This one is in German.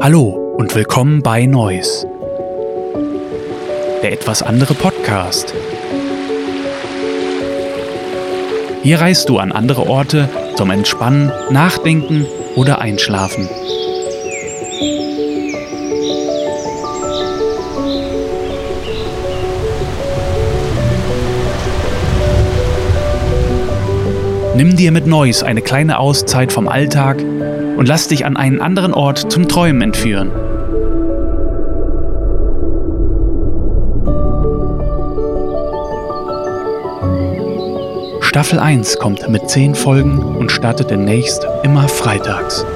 Hallo und willkommen bei Noise. Der etwas andere Podcast. Hier reist du an andere Orte zum Entspannen, Nachdenken oder Einschlafen. Nimm dir mit Noise eine kleine Auszeit vom Alltag und lass dich an einen anderen Ort zum Träumen entführen. Staffel 1 kommt mit 10 Folgen und startet demnächst immer freitags.